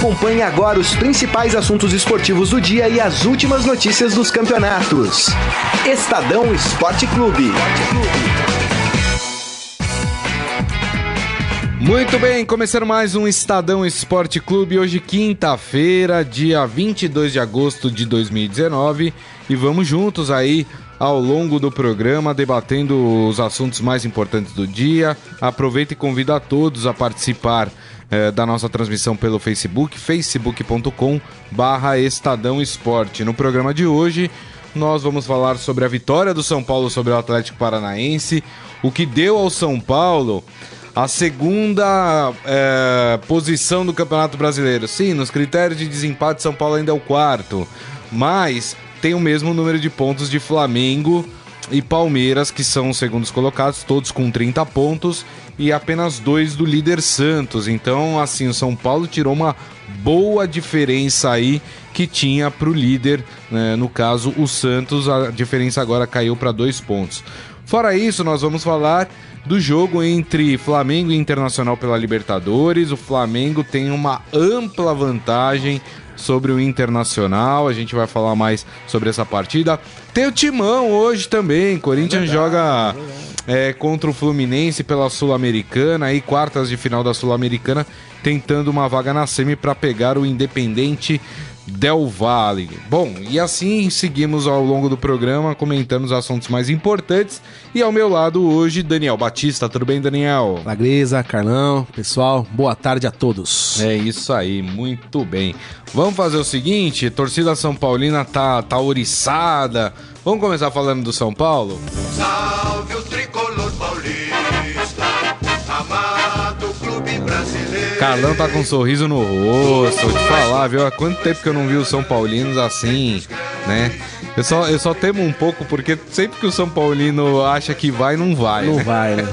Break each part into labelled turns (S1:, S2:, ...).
S1: Acompanhe agora os principais assuntos esportivos do dia e as últimas notícias dos campeonatos. Estadão Esporte Clube.
S2: Muito bem, começando mais um Estadão Esporte Clube, hoje quinta-feira, dia 22 de agosto de 2019, e vamos juntos aí ao longo do programa debatendo os assuntos mais importantes do dia. Aproveita e convida a todos a participar eh, da nossa transmissão pelo Facebook, facebook.com barra Estadão Esporte. No programa de hoje, nós vamos falar sobre a vitória do São Paulo sobre o Atlético Paranaense, o que deu ao São Paulo a segunda é, posição do Campeonato Brasileiro. Sim, nos critérios de desempate, São Paulo ainda é o quarto, mas tem o mesmo número de pontos de Flamengo e Palmeiras, que são os segundos colocados, todos com 30 pontos, e apenas dois do líder Santos. Então, assim, o São Paulo tirou uma boa diferença aí que tinha para o líder, né? no caso o Santos, a diferença agora caiu para dois pontos. Fora isso, nós vamos falar do jogo entre Flamengo e Internacional pela Libertadores. O Flamengo tem uma ampla vantagem sobre o Internacional. A gente vai falar mais sobre essa partida. Tem o Timão hoje também. Corinthians é joga é, contra o Fluminense pela Sul-Americana, aí quartas de final da Sul-Americana, tentando uma vaga na semi para pegar o Independente Del Valle. Bom, e assim seguimos ao longo do programa comentando os assuntos mais importantes. E ao meu lado hoje, Daniel Batista. Tudo bem, Daniel?
S3: Lagreza, Carlão, pessoal, boa tarde a todos.
S2: É isso aí, muito bem. Vamos fazer o seguinte: torcida São Paulina tá, tá oriçada. Vamos começar falando do São Paulo? Salve o Carlão tá com um sorriso no rosto, vou te falar, viu? Há quanto tempo que eu não vi os São Paulinos assim, né? Eu só, eu só temo um pouco porque sempre que o São Paulino acha que vai, não vai.
S3: Não né? vai, né?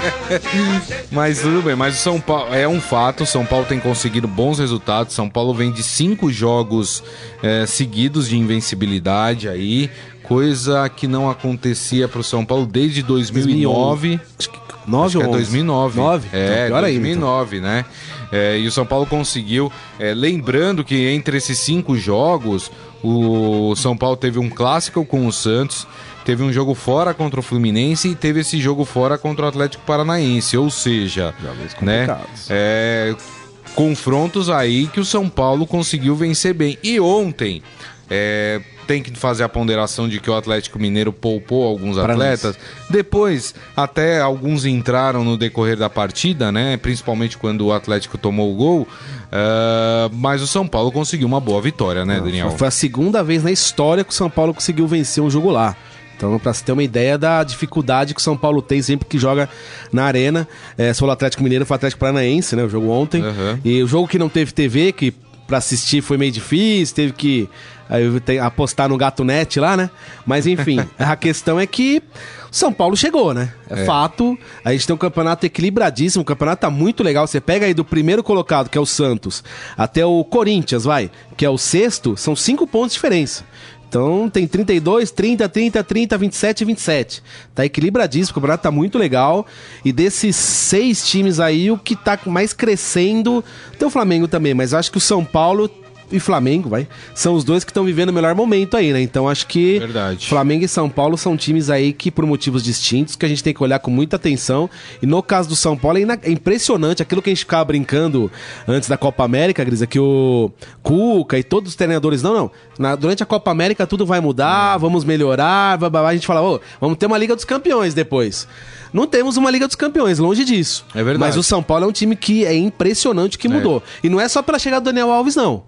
S2: mas tudo bem, mas o São Paulo é um fato, o São Paulo tem conseguido bons resultados. São Paulo vem de cinco jogos é, seguidos de invencibilidade aí, coisa que não acontecia para o São Paulo desde 2009. 2011. Acho que 9 ou é 2009. 9? É, então, 2009, então. né? É, e o São Paulo conseguiu, é, lembrando que entre esses cinco jogos, o São Paulo teve um clássico com o Santos, teve um jogo fora contra o Fluminense e teve esse jogo fora contra o Atlético Paranaense, ou seja, né, é, confrontos aí que o São Paulo conseguiu vencer bem. E ontem, é, tem que fazer a ponderação de que o Atlético Mineiro poupou alguns atletas. Depois, até alguns entraram no decorrer da partida, né? Principalmente quando o Atlético tomou o gol. Uh, mas o São Paulo conseguiu uma boa vitória, né, Daniel?
S3: Foi a segunda vez na história que o São Paulo conseguiu vencer um jogo lá. Então, para você ter uma ideia da dificuldade que o São Paulo tem sempre que joga na arena. É, o Atlético Mineiro, foi o Atlético Paranaense, né? O jogo ontem. Uhum. E o jogo que não teve TV, que para assistir foi meio difícil, teve que Aí tenho apostar no Gato Net lá, né? Mas enfim, a questão é que São Paulo chegou, né? É, é, fato. A gente tem um campeonato equilibradíssimo, o campeonato tá muito legal. Você pega aí do primeiro colocado, que é o Santos, até o Corinthians, vai, que é o sexto, são cinco pontos de diferença. Então tem 32, 30, 30, 30, 27 e 27. Tá equilibradíssimo, o campeonato tá muito legal. E desses seis times aí, o que tá mais crescendo. Tem o Flamengo também, mas acho que o São Paulo e Flamengo, vai. São os dois que estão vivendo o melhor momento aí, né? Então acho que
S2: Verdade.
S3: Flamengo e São Paulo são times aí que, por motivos distintos, que a gente tem que olhar com muita atenção. E no caso do São Paulo é, é impressionante aquilo que a gente ficava brincando antes da Copa América, Grisa, que o Cuca e todos os treinadores. Não, não. Na, durante a Copa América tudo vai mudar, é. vamos melhorar. Blá, blá, blá. A gente fala, oh, vamos ter uma Liga dos Campeões depois. Não temos uma Liga dos Campeões, longe disso.
S2: É verdade.
S3: Mas o São Paulo é um time que é impressionante que é. mudou. E não é só pela chegada do Daniel Alves, não.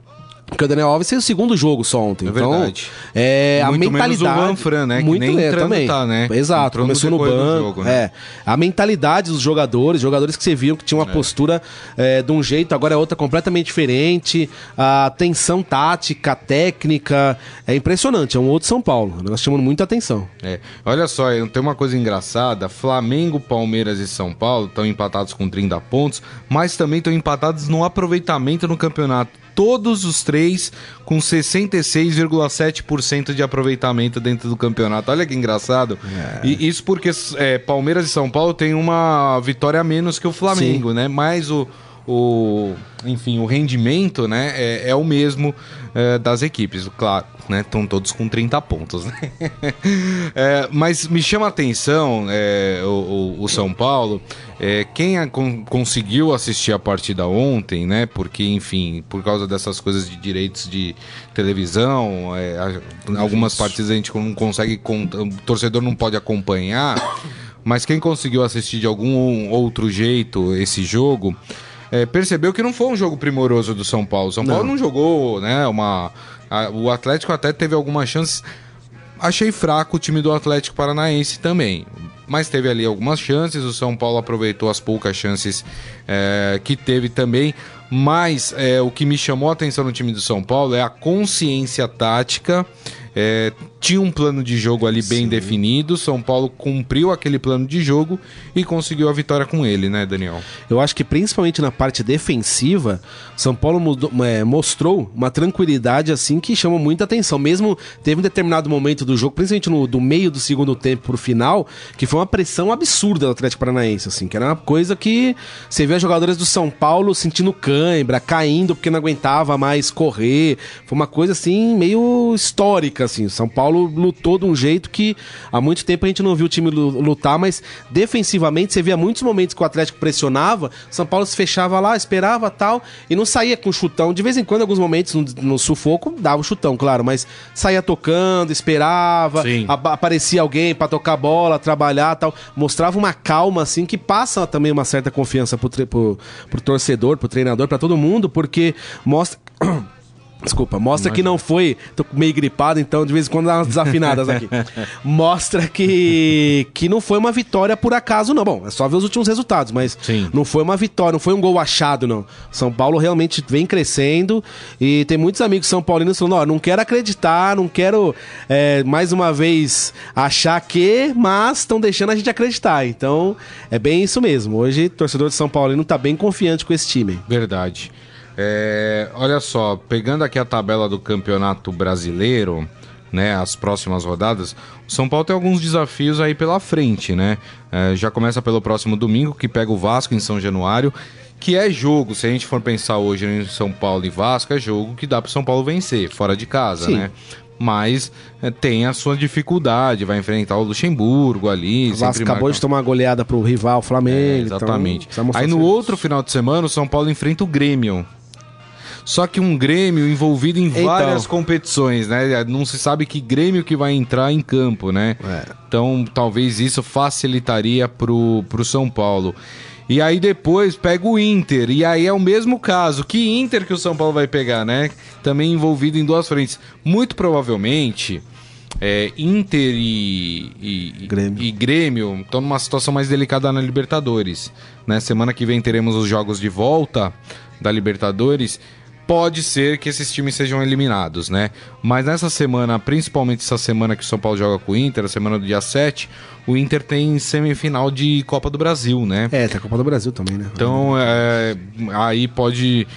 S3: Porque o Daniel Alves fez o segundo jogo só ontem. É então, verdade. É, a muito mentalidade.
S2: Menos o Fran, né?
S3: Muito
S2: que nem
S3: é, também. Tá, né? Exato, Entrou começou no, banco. Jogo, né? É. A mentalidade dos jogadores, jogadores que você viu que tinham uma é. postura é, de um jeito, agora é outra completamente diferente. A atenção tática, técnica. É impressionante. É um outro São Paulo. Nós chamamos muita atenção.
S2: É. Olha só, tem uma coisa engraçada: Flamengo, Palmeiras e São Paulo estão empatados com 30 pontos, mas também estão empatados no aproveitamento no campeonato todos os três com 66,7% de aproveitamento dentro do campeonato. Olha que engraçado. É. E isso porque é, Palmeiras e São Paulo têm uma vitória a menos que o Flamengo, Sim. né? Mas o, o, enfim, o rendimento né, é, é o mesmo é, das equipes, claro, né? Estão todos com 30 pontos, né? é, mas me chama a atenção é, o, o, São Paulo, é, quem a, con, conseguiu assistir a partida ontem, né? Porque, enfim, por causa dessas coisas de direitos de televisão, é, algumas partidas a gente não consegue, o torcedor não pode acompanhar, mas quem conseguiu assistir de algum outro jeito esse jogo é, percebeu que não foi um jogo primoroso do São Paulo. São Paulo não, não jogou, né? Uma, a, o Atlético até teve algumas chances. Achei fraco o time do Atlético Paranaense também. Mas teve ali algumas chances. O São Paulo aproveitou as poucas chances é, que teve também. Mas é, o que me chamou a atenção no time do São Paulo é a consciência tática é, tinha um plano de jogo ali bem Sim. definido. São Paulo cumpriu aquele plano de jogo e conseguiu a vitória com ele, né, Daniel?
S3: Eu acho que principalmente na parte defensiva, São Paulo mudou, é, mostrou uma tranquilidade assim que chama muita atenção. Mesmo teve um determinado momento do jogo, principalmente no do meio do segundo tempo pro final, que foi uma pressão absurda do Atlético Paranaense, assim, que era uma coisa que você vê jogadores do São Paulo sentindo cãibra, caindo porque não aguentava mais correr. Foi uma coisa assim meio histórica assim. São Paulo lutou de um jeito que há muito tempo a gente não viu o time lutar, mas defensivamente você via muitos momentos que o Atlético pressionava, São Paulo se fechava lá, esperava tal, e não saía com chutão. De vez em quando, em alguns momentos, no, no sufoco, dava o chutão, claro, mas saía tocando, esperava, aparecia alguém para tocar bola, trabalhar tal. Mostrava uma calma, assim, que passa também uma certa confiança pro, pro, pro torcedor, pro treinador, para todo mundo, porque mostra. Desculpa, mostra que não foi. Tô meio gripado, então de vez em quando dá umas desafinadas aqui. mostra que que não foi uma vitória por acaso, não. Bom, é só ver os últimos resultados, mas Sim. não foi uma vitória, não foi um gol achado, não. São Paulo realmente vem crescendo e tem muitos amigos são paulinos falando: ó, não quero acreditar, não quero é, mais uma vez achar que, mas estão deixando a gente acreditar. Então é bem isso mesmo. Hoje, o torcedor de São Paulo não tá bem confiante com esse time.
S2: Verdade. É, olha só, pegando aqui a tabela do Campeonato Brasileiro, né, as próximas rodadas, o São Paulo tem alguns desafios aí pela frente, né? É, já começa pelo próximo domingo, que pega o Vasco em São Januário, que é jogo, se a gente for pensar hoje em São Paulo e Vasco, é jogo que dá para São Paulo vencer, fora de casa, Sim. né? Mas é, tem a sua dificuldade, vai enfrentar o Luxemburgo ali.
S3: O Vasco acabou marca... de tomar uma goleada pro rival Flamengo. É,
S2: exatamente. Então, aí no outro final de semana, o São Paulo enfrenta o Grêmio só que um Grêmio envolvido em então. várias competições, né? Não se sabe que Grêmio que vai entrar em campo, né? É. Então talvez isso facilitaria pro, pro São Paulo. E aí depois pega o Inter. E aí é o mesmo caso. Que Inter que o São Paulo vai pegar, né? Também envolvido em duas frentes. Muito provavelmente. É, Inter e, e, Grêmio. e Grêmio estão numa situação mais delicada na Libertadores. Né? Semana que vem teremos os jogos de volta da Libertadores pode ser que esses times sejam eliminados, né? Mas nessa semana, principalmente essa semana que o São Paulo joga com o Inter, a semana do dia 7, o Inter tem semifinal de Copa do Brasil, né?
S3: É, tem a Copa do Brasil também, né?
S2: Então, é, aí pode.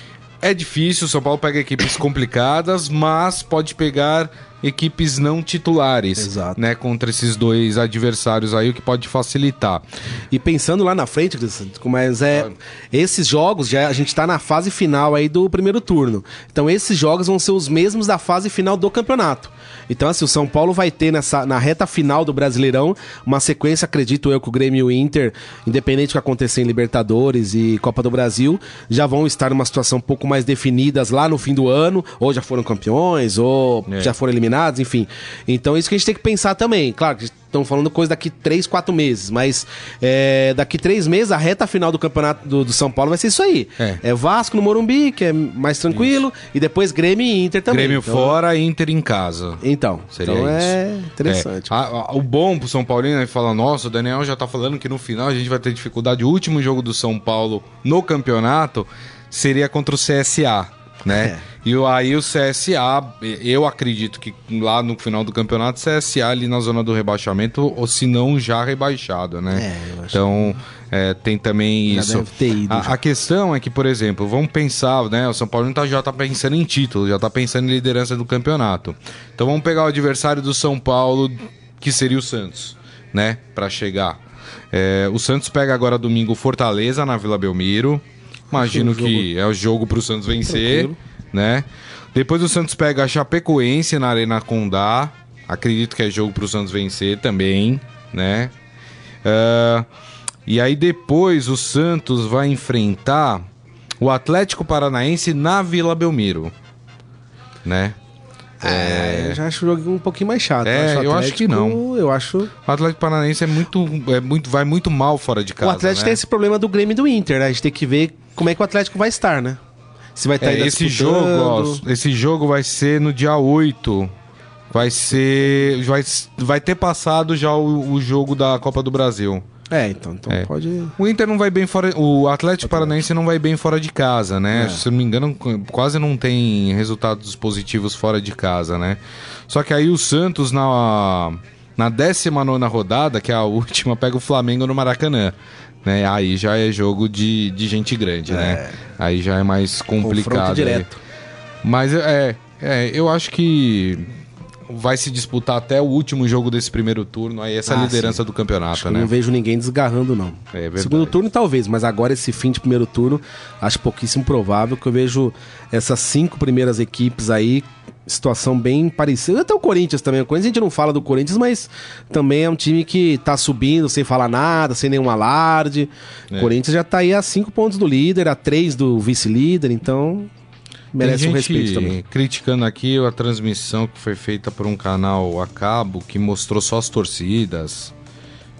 S2: É difícil, o São Paulo pega equipes complicadas, mas pode pegar equipes não titulares, Exato. né, contra esses dois adversários aí, o que pode facilitar.
S3: E pensando lá na frente, mas é esses jogos já a gente está na fase final aí do primeiro turno. Então esses jogos vão ser os mesmos da fase final do campeonato. Então, assim, o São Paulo vai ter nessa, na reta final do Brasileirão uma sequência, acredito eu, que o Grêmio e o Inter, independente do que acontecer em Libertadores e Copa do Brasil, já vão estar numa situação um pouco mais definidas lá no fim do ano, ou já foram campeões, ou é. já foram eliminados, enfim. Então, isso que a gente tem que pensar também. Claro, estão falando coisa daqui 3, 4 meses, mas é, daqui 3 meses a reta final do campeonato do, do, São Paulo vai ser isso aí. É. é Vasco no Morumbi, que é mais tranquilo, isso. e depois Grêmio e Inter também.
S2: Grêmio então, fora, Inter em casa.
S3: Então, Seria então isso. é interessante. É.
S2: A, a, o bom pro São Paulino é falar, nossa, o Daniel já tá falando que no final a gente vai ter dificuldade. O último jogo do São Paulo no campeonato seria contra o CSA né? É. E aí o CSA, eu acredito que lá no final do campeonato, CSA ali na zona do rebaixamento, ou se não já rebaixado, né? É, então é, tem também já isso. A, a, questão é que, por exemplo, vamos pensar, né? O São Paulo tá, já tá pensando em título, já tá pensando em liderança do campeonato. Então vamos pegar o adversário do São Paulo, que seria o Santos, né? Para chegar. É, o Santos pega agora domingo Fortaleza na Vila Belmiro. Imagino que é o jogo pro Santos vencer,
S3: Tranquilo.
S2: né? Depois o Santos pega a Chapecoense na Arena Condá. Acredito que é jogo pro Santos vencer também, né? Ah, e aí depois o Santos vai enfrentar o Atlético Paranaense na Vila Belmiro, né?
S3: É, eu já acho o jogo um pouquinho mais chato.
S2: É,
S3: o
S2: eu acho que não.
S3: Eu acho.
S2: O Atlético Paranaense é muito, é muito, vai muito mal fora de casa.
S3: o Atlético
S2: né?
S3: tem esse problema do Grêmio e do Inter, né? A gente tem que ver como é que o Atlético vai estar, né? Se vai estar
S2: É,
S3: ainda
S2: esse jogo,
S3: disputando.
S2: ó, esse jogo vai ser no dia 8. Vai ser. Vai, vai ter passado já o, o jogo da Copa do Brasil.
S3: É, então, então
S2: É.
S3: pode.
S2: O Inter não vai bem fora. O Atlético Paranaense não vai bem fora de casa, né?
S3: É.
S2: Se não me engano, quase não tem resultados positivos fora de casa, né? Só que aí o Santos na. Na 19 rodada, que é a última, pega o Flamengo no Maracanã. Né? Aí já é jogo de, de gente grande, né? Aí já é mais complicado.
S3: Confronto
S2: aí.
S3: direto.
S2: Mas é, é, eu acho que vai se disputar até o último jogo desse primeiro turno, aí essa
S3: Ah,
S2: liderança
S3: sim.
S2: do campeonato, né?
S3: não vejo ninguém desgarrando, não.
S2: É.
S3: Segundo turno, talvez, mas agora esse fim de primeiro turno, acho pouquíssimo provável que eu vejo essas cinco primeiras equipes aí, situação bem parecida. Até o Corinthians também. O Corinthians a gente não fala do Corinthians, mas também é um time que tá subindo sem falar nada, sem nenhum alarde.
S2: É.
S3: O Corinthians já tá aí a cinco pontos do líder, a três do vice-líder, então merece um respeito também.
S2: criticando aqui a transmissão que foi feita por um canal a cabo que mostrou só as torcidas.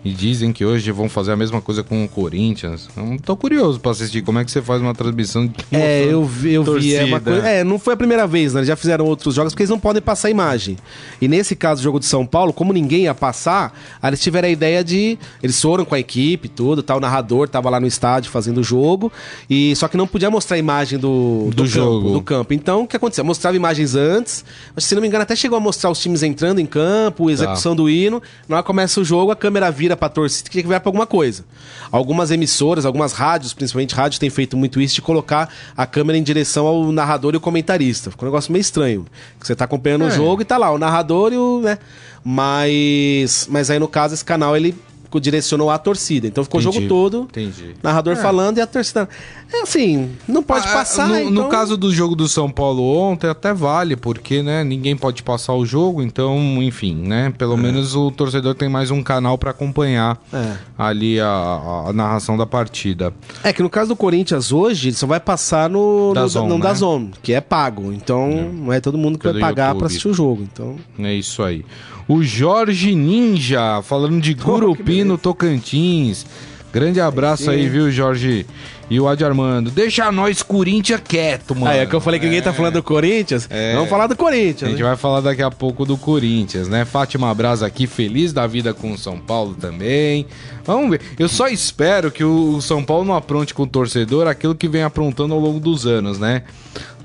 S2: E dizem que hoje vão fazer a mesma coisa com o Corinthians. Eu tô curioso pra assistir como é que você faz uma transmissão de
S3: É, eu vi, eu vi. É, coisa, é, não foi a primeira vez, né? Eles já fizeram outros jogos porque eles não podem passar imagem. E nesse caso, o jogo de São Paulo, como ninguém ia passar, aí eles tiveram a ideia de. Eles foram com a equipe, tudo, tal, o narrador tava lá no estádio fazendo o jogo. E só que não podia mostrar a imagem do,
S2: Do jogo.
S3: Campo, do campo. Então, o que aconteceu? Mostrava imagens antes, mas se não me engano, até chegou a mostrar os times entrando em campo, execução do hino. Na hora que começa o jogo, a câmera vira pra torcida, que virar pra alguma coisa. Algumas emissoras, algumas rádios, principalmente rádios, têm feito muito isso de colocar a câmera em direção ao narrador e o comentarista. Ficou um negócio meio estranho. Você tá acompanhando o
S2: É.
S3: jogo e tá lá, o narrador e o. né? Mas. Mas aí, no caso, esse canal ele direcionou a torcida. Então ficou o jogo
S2: Entendi,
S3: todo.
S2: entendi.
S3: Narrador
S2: É.
S3: falando e a torcida. É assim, não pode
S2: Ah,
S3: passar.
S2: No,
S3: então...
S2: no caso do jogo do São Paulo ontem, até vale, porque né, ninguém pode passar o jogo, então, enfim, né? Pelo menos o torcedor tem mais um canal pra acompanhar
S3: É.
S2: ali a, a narração da partida.
S3: É que no caso do Corinthians hoje, ele só vai passar no, no,
S2: Dazon,
S3: no
S2: né?
S3: Dazon, que é pago. Então, não é todo mundo que
S2: Pelo
S3: vai pagar pra assistir o jogo. Então,
S2: É isso aí. O Jorge Ninja, falando de Gurupi no Tocantins. Grande abraço aí, viu, Jorge? E o Adi Armando. Deixa nós, Corinthians, quieto, mano.
S3: ah, é que eu falei que ninguém tá falando do Corinthians.
S2: É.
S3: Vamos falar do
S2: A
S3: Corinthians.
S2: gente
S3: né?
S2: vai falar daqui a pouco do Corinthians, né? Fátima Braz aqui, feliz da vida com o São Paulo também. Vamos ver. Eu só espero que o São Paulo não apronte com o torcedor aquilo que vem aprontando ao longo dos anos, né?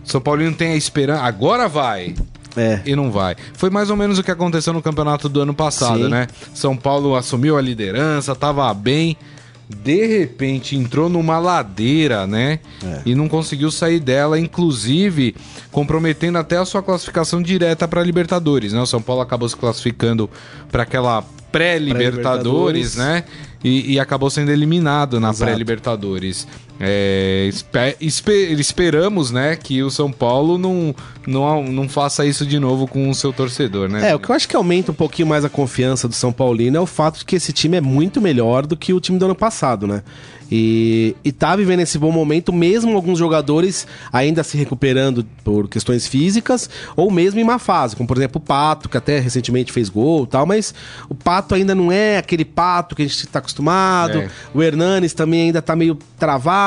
S2: São Paulino tem a esperança. Agora vai.
S3: É.
S2: E não vai. Foi mais ou menos o que aconteceu no campeonato do ano passado,
S3: Sim.
S2: né? São Paulo assumiu a liderança, tava bem. De repente entrou numa ladeira, né?
S3: É.
S2: E não conseguiu sair dela, inclusive comprometendo até a sua classificação direta para Libertadores, né? O São Paulo acabou se classificando para aquela pré-Libertadores,
S3: Pré-Libertadores.
S2: né? E, e acabou sendo eliminado na pré-Libertadores. É, espe- espe- esperamos, né, que o São Paulo não, não, não faça isso de novo com o seu torcedor, né?
S3: É, o que eu acho que aumenta um pouquinho mais a confiança do São Paulino é o fato de que esse time é muito melhor do que o time do ano passado, né? E, e tá vivendo esse bom momento, mesmo alguns jogadores ainda se recuperando por questões físicas, ou mesmo em má fase, como por exemplo o Pato, que até recentemente fez gol e tal, mas o Pato ainda não é aquele Pato que a gente tá acostumado.
S2: É.
S3: O Hernanes também ainda tá meio travado.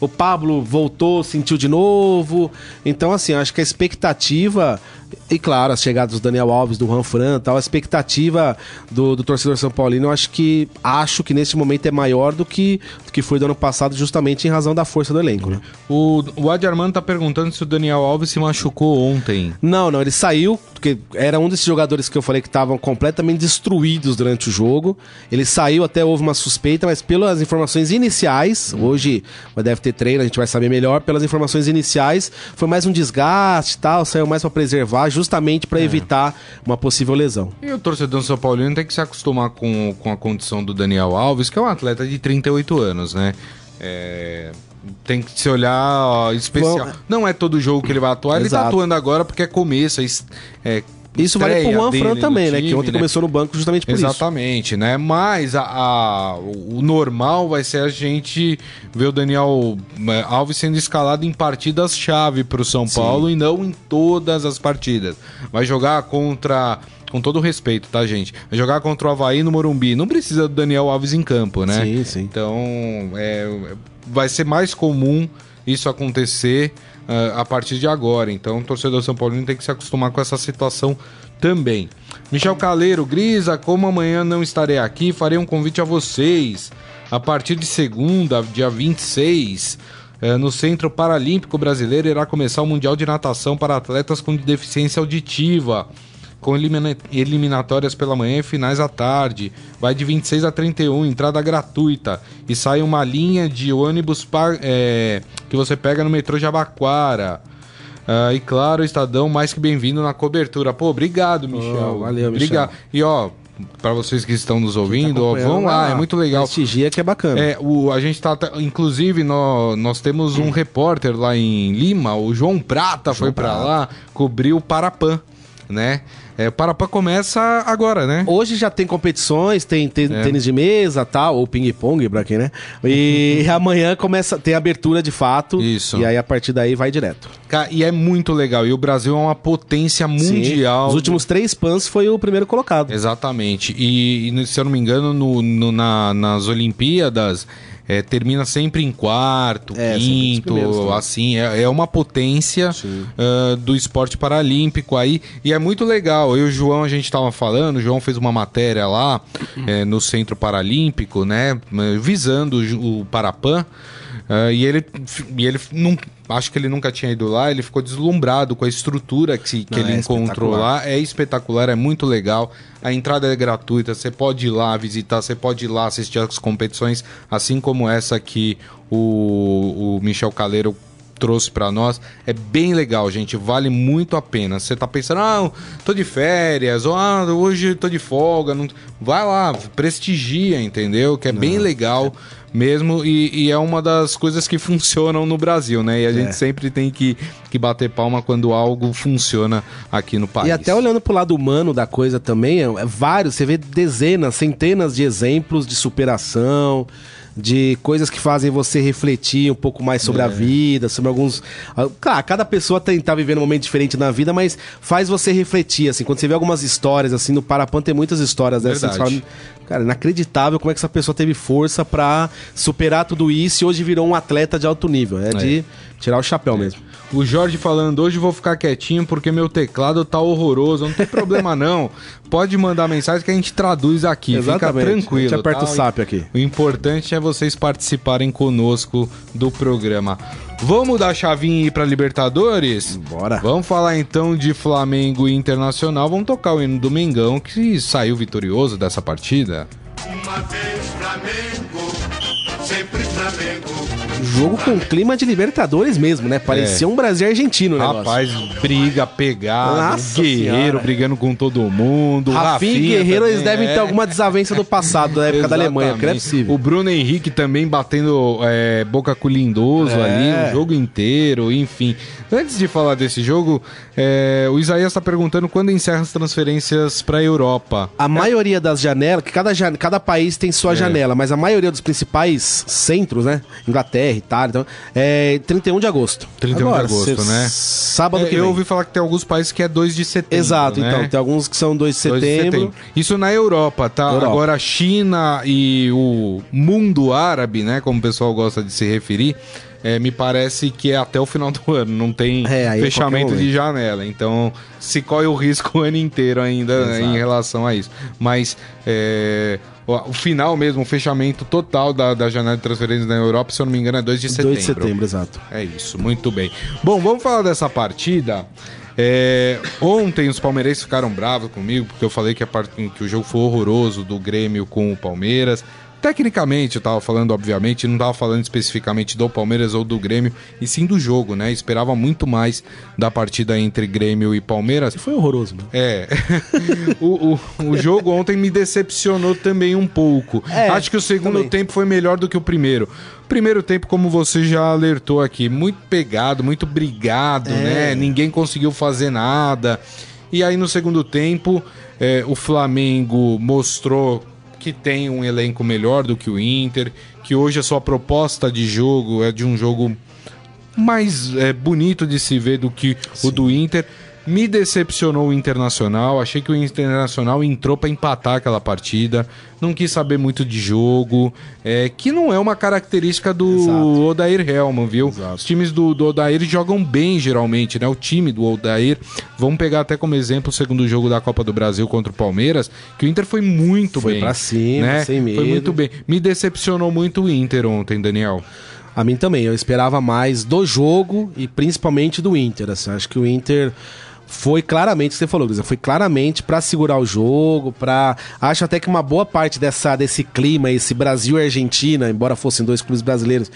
S3: O Pablo voltou, sentiu de novo. Então, assim, acho que a expectativa. E claro, as chegadas do Daniel Alves, do Juan Fran tal, a expectativa do, do torcedor São Paulino, eu acho que acho que nesse momento é maior do que, do que foi do ano passado, justamente em razão da força do elenco, né?
S2: O, o Adi Armando tá perguntando se o Daniel Alves se machucou ontem.
S3: Não, não, ele saiu, porque era um desses jogadores que eu falei que estavam completamente destruídos durante o jogo. Ele saiu, até houve uma suspeita, mas pelas informações iniciais, hoje deve ter treino, a gente vai saber melhor, pelas informações iniciais, foi mais um desgaste tal, saiu mais pra preservar, justamente pra evitar uma possível lesão.
S2: E o torcedor São Paulino tem que se acostumar com, com a condição do Daniel Alves, que é um atleta de 38 anos, né? É, tem que se olhar ó, especial.
S3: Bom,
S2: Não é todo jogo que ele vai atuar, ele tá
S3: Exato.
S2: atuando agora porque é começo, é, é
S3: Isso vale pro Juan Fran também, né? Que
S2: time,
S3: ontem começou no banco justamente por isso.
S2: Exatamente, né? Mas a, a- o normal vai ser a gente ver o Daniel eh, Alves sendo escalado em partidas-chave para o São Paulo e não em todas as partidas. Vai jogar contra. Com todo o respeito, tá, gente? Vai jogar contra o Havaí no Morumbi. Não precisa do Daniel Alves em campo, né?
S3: Sim, sim.
S2: Então, é, vai ser mais comum isso acontecer ah, a partir de agora. Então, o torcedor São Paulino tem que se acostumar com essa situação também. Michel Caleiro, Grisa, como amanhã não estarei aqui, farei um convite a vocês. A partir de segunda, dia 26, eh, no Centro Paralímpico Brasileiro irá começar o Mundial de Natação para atletas com deficiência auditiva com elimina- eliminatórias pela manhã e finais à tarde. Vai de 26 a 31, entrada gratuita. E sai uma linha de ônibus é, que você pega no metrô Jabaquara. Ah, e claro, Estadão mais que bem-vindo na cobertura. Pô, obrigado, Michel.
S3: valeu, Michel.
S2: Obrigado. E ó, para vocês que estão nos ouvindo, ó,
S3: acompanhando
S2: vão lá, é muito legal.
S3: Prestigia que é bacana.
S2: É, o, a gente tá. Inclusive, nó- nós temos um repórter lá em Lima, o João Prata foi pra lá, cobriu o Parapan, né? É, o Parapan começa agora, né?
S3: Hoje já tem competições, tem
S2: É.
S3: tênis de mesa, tal, ou ping-pong pra quem, né? E amanhã começa, tem abertura de fato.
S2: Isso.
S3: E aí a partir daí vai direto.
S2: E é muito legal. E o Brasil é uma potência mundial.
S3: Sim. Os últimos três pans foi o primeiro colocado.
S2: Exatamente. E, e, se eu não me engano, no, no- na- nas Olimpíadas. É, termina sempre em quarto,
S3: É, os primeiros,
S2: quinto,
S3: né?
S2: assim, é, é uma potência ah, do esporte paralímpico aí, e é muito legal. Eu e o João, a gente tava falando, o João fez uma matéria lá é, no Centro Paralímpico, né, visando o, o Parapan, ah, e ele, e ele não, acho que ele nunca tinha ido lá, ele ficou deslumbrado com a estrutura que, que
S3: Não,
S2: ele
S3: é
S2: encontrou lá, é espetacular, é muito legal. A entrada é gratuita, você pode ir lá visitar, você pode ir lá assistir as competições, assim como essa que o, o Michel Caleiro trouxe pra nós. É bem legal, gente, vale muito a pena. Você tá pensando, ah, tô de férias, ou ah, hoje tô de folga, não... vai lá, prestigia, entendeu? Que é bem legal mesmo e, e é uma das coisas que funcionam no Brasil, né? E a gente sempre tem que, que bater palma quando algo funciona aqui no país.
S3: E até olhando pro lado humano da coisa também, é, é vários, você vê dezenas, centenas de exemplos de superação, de coisas que fazem você refletir um pouco mais sobre
S2: É.
S3: a vida, sobre alguns. ah, Claro, cada pessoa tem, tá vivendo um momento diferente na vida, mas faz você refletir, assim, quando você vê algumas histórias, assim, no Parapan tem muitas histórias dessas, fala, Cara, inacreditável como é que essa pessoa teve força pra superar tudo isso e hoje virou um atleta de alto nível. É, de tirar o chapéu mesmo.
S2: O Jorge falando, hoje vou ficar quietinho porque meu teclado tá horroroso. Não tem problema não. Pode mandar mensagem que a gente traduz aqui.
S3: Exatamente.
S2: Fica tranquilo.
S3: A gente aperta
S2: tá?
S3: o SAP aqui.
S2: O importante é vocês participarem conosco do programa. Vamos dar a chavinha e ir pra Libertadores?
S3: Bora.
S2: Vamos falar então de Flamengo e Internacional. Vamos tocar o hino do Mengão, que saiu vitorioso dessa partida.
S4: Uma vez Flamengo, sempre Flamengo.
S3: Jogo com clima de Libertadores mesmo, né? Parecia um Brasil argentino, né?
S2: Rapaz, briga, pegada,
S3: Nossa
S2: Guerreiro
S3: Senhora.
S2: brigando com todo mundo.
S3: Rafinha e Guerreiro,
S2: também,
S3: eles devem
S2: é.
S3: ter alguma desavença do passado, da época da Alemanha, porque não é
S2: Exatamente.
S3: possível.
S2: O Bruno Henrique também batendo é, boca com o Lindoso
S3: É.
S2: ali, o jogo inteiro, enfim. Antes de falar desse jogo, é, o Isaías está perguntando quando encerra as transferências para a Europa.
S3: A maioria das janelas, que cada, cada país tem
S2: É.
S3: sua janela, mas a maioria dos principais centros, né? Inglaterra, Itália, então, é 31 de agosto.
S2: 31 de agosto, né?
S3: Sábado
S2: É,
S3: que
S2: eu
S3: vem.
S2: ouvi falar que tem alguns países que é 2 de setembro.
S3: Exato,
S2: né?
S3: então. Tem alguns que são 2 de
S2: 2 de
S3: setembro.
S2: Isso na Europa, tá?
S3: Europa.
S2: Agora a China e o mundo árabe, né? Como o pessoal gosta de se referir, é, me parece que é até o final do ano. Não tem
S3: É, é
S2: fechamento de janela. Então se corre o risco o ano inteiro ainda né, em relação a isso. Mas é, o, final mesmo, o fechamento total da, da janela de transferências na Europa, se eu não me engano, é 2 de setembro.
S3: 2 de setembro, exato.
S2: É isso, muito bem. Bom, vamos falar dessa partida. É, ontem os palmeirenses ficaram bravos comigo porque eu falei que, a part... que o jogo foi horroroso do Grêmio com o Palmeiras. Tecnicamente, eu tava falando, obviamente, não tava falando especificamente do Palmeiras ou do Grêmio, e sim do jogo, né? Esperava muito mais da partida entre Grêmio e Palmeiras.
S3: Foi horroroso, né?
S2: É. o, o, o jogo ontem me decepcionou também um pouco.
S3: É,
S2: Acho que o segundo
S3: também.
S2: tempo foi melhor do que o primeiro. Primeiro tempo, como você já alertou aqui, muito pegado, muito brigado, né? Ninguém conseguiu fazer nada. E aí no segundo tempo, é, o Flamengo mostrou que tem um elenco melhor do que o Inter, que hoje a sua proposta de jogo é de um jogo mais é, bonito de se ver do que o do Inter. Me decepcionou o Internacional. Achei que o Internacional entrou para empatar aquela partida. Não quis saber muito de jogo. É, que não é uma característica do
S3: Exato.
S2: Odair Helman, viu?
S3: Exato.
S2: Os times do, do Odair jogam bem, geralmente, né? O time do Odair. Vamos pegar até como exemplo o segundo jogo da Copa do Brasil contra o Palmeiras, que o Inter foi muito
S3: Foi
S2: bem.
S3: pra cima, sem medo.
S2: Foi muito bem. Me decepcionou muito o Inter ontem, Daniel.
S3: A mim também, eu esperava mais do jogo e principalmente do Inter. Assim, acho que o Inter foi claramente, você falou, Luiz, foi claramente pra segurar o jogo, para acho até que uma boa parte dessa desse clima, esse Brasil e Argentina, embora fossem dois clubes brasileiros,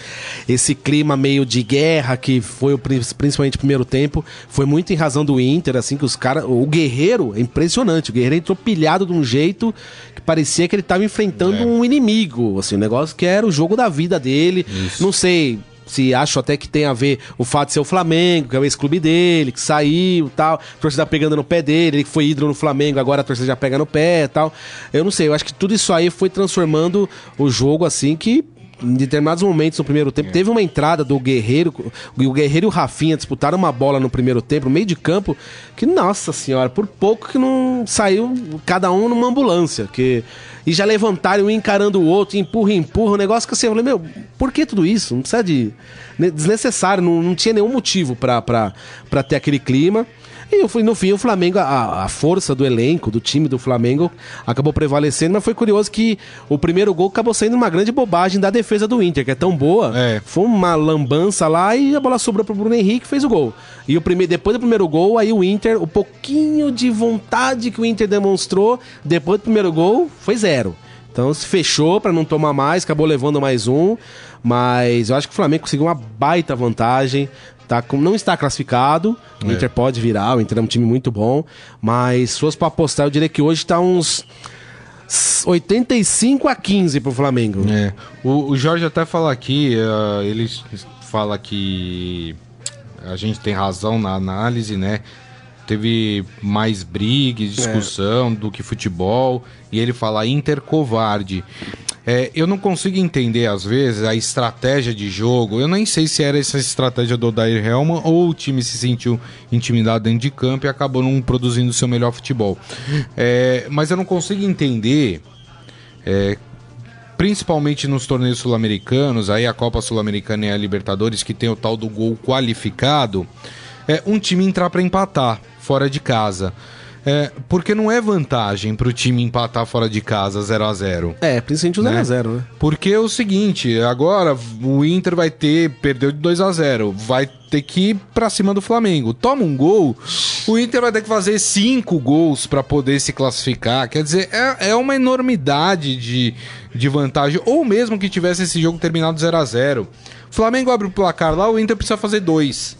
S3: esse clima meio de guerra que foi o prin- principalmente o primeiro tempo, foi muito em razão do Inter, assim que os caras, o Guerreiro é impressionante, o Guerreiro entrou pilhado de um jeito que parecia que ele tava enfrentando
S2: É.
S3: um inimigo, assim, um negócio que era o jogo da vida dele. Não sei, se acho até que tem a ver o fato de ser o Flamengo, que é o ex-clube dele, que saiu e tal, a torcida pegando no pé dele, ele foi ídolo no Flamengo, agora a torcida já pega no pé e tal. Eu não sei, eu acho que tudo isso aí foi transformando o jogo assim que. Em determinados momentos no primeiro tempo, teve uma entrada do Guerreiro, o Guerreiro e o Rafinha disputaram uma bola no primeiro tempo, no meio de campo, que, nossa senhora, por pouco que não saiu cada um numa ambulância, que e já levantaram um encarando o outro, empurra, empurra, um negócio que assim, eu falei, meu, por que tudo isso? Não precisa de. ne- Desnecessário, não, não tinha nenhum motivo pra ter aquele clima. E no fim, o Flamengo, a, a força do elenco, do time do Flamengo, acabou prevalecendo, mas foi curioso que o primeiro gol acabou sendo uma grande bobagem da defesa do Inter, que é tão boa.
S2: É.
S3: Foi uma lambança lá e a bola sobrou pro Bruno Henrique fez o gol. E o primeiro, depois do primeiro gol, aí o Inter, o pouquinho de vontade que o Inter demonstrou, depois do primeiro gol, foi zero. Então se fechou pra não tomar mais, acabou levando mais um. Mas eu acho que o Flamengo conseguiu uma baita vantagem. Tá com, não está classificado. O
S2: É.
S3: Inter pode virar, o Inter é um time muito bom. Mas se fosse pra apostar, eu diria que hoje tá uns 85 a 15 pro Flamengo.
S2: É. O, o Jorge até fala aqui, ah, ele fala que a gente tem razão na análise, né? Teve mais briga discussão do que futebol. E ele fala Inter covarde. É, eu não consigo entender, às vezes, a estratégia de jogo. Eu nem sei se era essa estratégia do Odair Helman ou o time se sentiu intimidado dentro de campo e acabou não produzindo seu melhor futebol. É, mas eu não consigo entender é, principalmente nos torneios sul-americanos, aí a Copa Sul-Americana e a Libertadores, que tem o tal do gol qualificado, é um time entrar para empatar fora de casa. É, porque não é vantagem para o time empatar fora de casa 0 a 0
S3: É, principalmente o 0x0, né?
S2: porque é o seguinte, agora o Inter vai ter, perdeu de 2 a 0 vai ter que ir pra cima do Flamengo. Toma um gol, o Inter vai ter que fazer cinco gols pra poder se classificar. Quer dizer, é, é uma enormidade de, de vantagem. Ou mesmo que tivesse esse jogo terminado 0 a 0 Flamengo abre o placar lá, o Inter precisa fazer dois.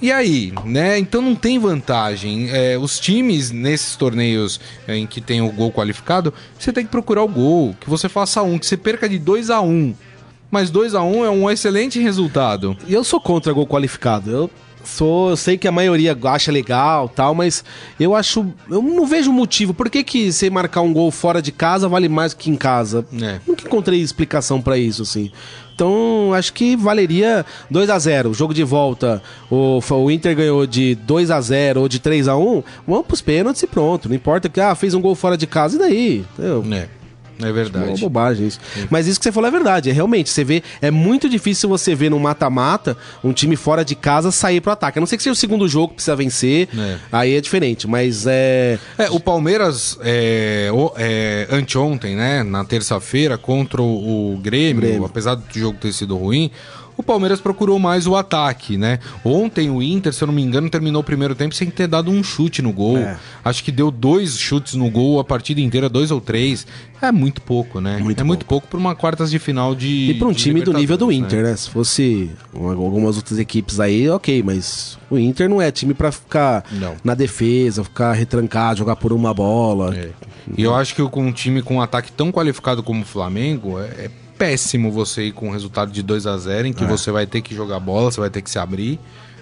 S2: E aí, né? Então não tem vantagem. É, os times nesses torneios é, em que tem o gol qualificado, você tem que procurar o gol, que você faça um, que você perca de 2 a 1 um. Mas 2 a 1 um é um excelente resultado.
S3: E eu sou contra gol qualificado. Eu sou, eu sei que a maioria acha legal, tal, mas eu acho, eu não vejo motivo. Por que que você marcar um gol fora de casa vale mais que em casa?
S2: É.
S3: Nunca encontrei explicação pra isso, assim. Então, acho que valeria 2 a 0 Jogo de volta, o, o Inter ganhou de 2 a 0 ou de 3 a 1 vamos pros pênaltis e pronto. Não importa que, ah, fez um gol fora de casa, e daí? Entendeu?
S2: É, é
S3: Uma
S2: verdade.
S3: bobagem isso. Mas isso que você falou é verdade. É realmente, você vê, é muito difícil você ver no mata-mata um time fora de casa sair pro ataque. A não ser que seja o segundo jogo que precisa vencer.
S2: É.
S3: Aí é diferente. Mas é.
S2: É, o Palmeiras, é, o- é, anteontem, né, na terça-feira, contra o, o Grêmio,
S3: Grêmio.
S2: apesar do jogo ter sido ruim, o Palmeiras procurou mais o ataque, né? Ontem o Inter, se eu não me engano, terminou o primeiro tempo sem ter dado um chute no gol.
S3: É.
S2: Acho que deu dois chutes no gol a partida inteira, dois ou três. É muito pouco, né?
S3: Muito
S2: é muito pouco para uma quartas de final de.
S3: E para um time do nível do
S2: Libertadores,
S3: Inter, né? Se fosse uma- algumas outras equipes aí, ok, mas o Inter não é time pra ficar
S2: Não.
S3: na defesa, ficar retrancado, jogar por uma bola.
S2: É. E eu acho que com um time com um ataque tão qualificado como o Flamengo, é, é péssimo você ir com um resultado de 2 a 0 em
S3: É.
S2: que você vai ter que jogar bola, você vai ter que se abrir,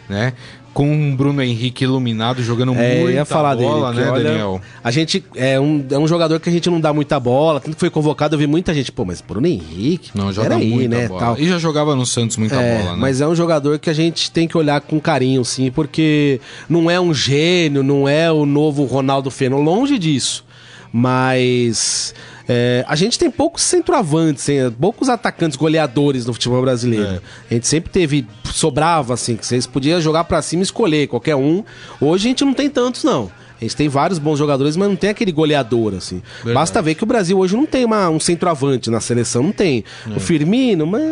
S2: né? Com o Bruno Henrique iluminado, jogando
S3: É,
S2: muita
S3: ia falar
S2: bola,
S3: dele,
S2: né,
S3: olha,
S2: Daniel?
S3: A gente é um, é um jogador que a gente não dá muita bola, tanto que foi convocado, eu vi muita gente, pô, mas Bruno Henrique,
S2: Não, joga
S3: peraí,
S2: muita
S3: né,
S2: bola.
S3: tal.
S2: E já jogava no Santos muita
S3: É,
S2: bola, né?
S3: Mas é um jogador que a gente tem que olhar com carinho, sim, porque não é um gênio, não é o novo Ronaldo Fenômeno, longe disso. Mas é, a gente tem poucos centroavantes, hein, poucos atacantes goleadores no futebol brasileiro.
S2: É.
S3: A gente sempre teve, sobrava assim, que vocês podiam jogar pra cima e escolher qualquer um. Hoje a gente não tem tantos, não. A gente tem vários bons jogadores, mas não tem aquele goleador, assim. Basta ver que o Brasil hoje não tem uma- um centroavante na seleção, não tem. O Firmino, mas,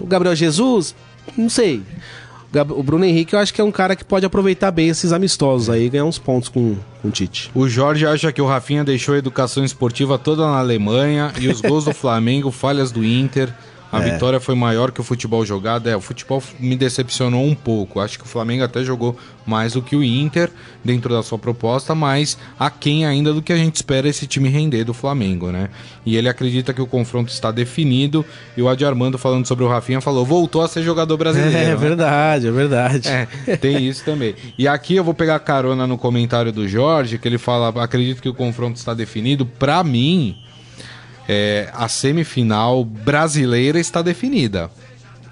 S3: o Gabriel Jesus, não sei. O Bruno Henrique eu acho que é um cara que pode aproveitar bem esses amistosos aí e ganhar uns pontos com, com o Tite.
S2: O Jorge acha que o Rafinha deixou a educação esportiva toda na Alemanha e os gols do Flamengo, falhas do Inter. A
S3: É.
S2: vitória foi maior que o futebol jogado. É, o futebol me decepcionou um pouco. Acho que o Flamengo até jogou mais do que o Inter dentro da sua proposta, mas aquém ainda do que a gente espera esse time render do Flamengo, né? E ele acredita que o confronto está definido. E o Adi Armando, falando sobre o Rafinha, falou: voltou a ser jogador brasileiro. né?
S3: verdade, é verdade.
S2: É, tem isso também. E aqui eu vou pegar carona no comentário do Jorge, que ele fala: acredito que o confronto está definido. Pra mim, é, a semifinal brasileira está definida.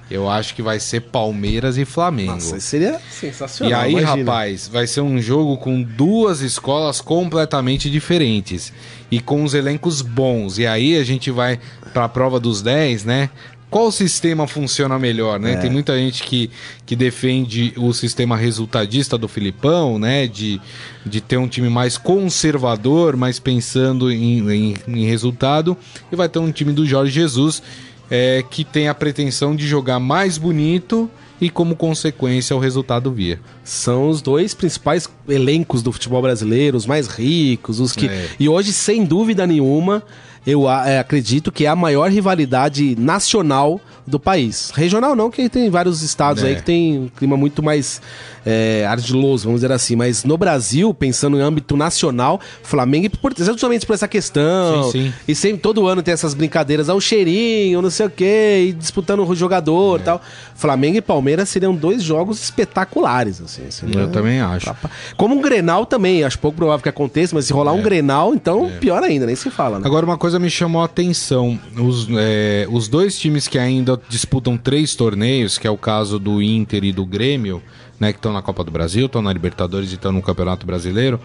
S2: Eu acho que vai ser Palmeiras e Flamengo.
S3: Nossa, seria
S2: e
S3: sensacional.
S2: aí,
S3: imagina.
S2: rapaz, vai ser um jogo com duas escolas completamente diferentes e com os elencos bons. E aí a gente vai para a prova dos 10, né? Qual sistema funciona melhor, né? Tem muita gente que, que defende o sistema resultadista do Filipão, né? De, de ter um time mais conservador, mais pensando em, em, em resultado. E vai ter um time do Jorge Jesus é, que tem a pretensão de jogar mais bonito e, como consequência, o resultado vir.
S3: São os dois principais elencos do futebol brasileiro, os mais ricos, os que.
S2: É.
S3: E hoje, sem dúvida nenhuma, eu a- é, acredito que é a maior rivalidade nacional do país. Regional não, que tem vários estados
S2: É.
S3: aí que tem um clima muito mais é, ardiloso, vamos dizer assim. Mas no Brasil, pensando em âmbito nacional, Flamengo, e justamente por essa questão.
S2: Sim, sim.
S3: E sempre, todo ano tem essas brincadeiras, ah, o cheirinho, não sei o quê, e disputando o jogador e tal. Flamengo e Palmeiras seriam dois jogos espetaculares, assim. seria-
S2: Eu também acho.
S3: Como um Grenal também, acho pouco provável que aconteça, mas se rolar um Grenal, então pior ainda, nem se fala, né?
S2: Agora, uma coisa me chamou a atenção: os, é, os dois times que ainda disputam três torneios, que é o caso do Inter e do Grêmio, né, que estão na Copa do Brasil, estão na Libertadores e estão no Campeonato Brasileiro,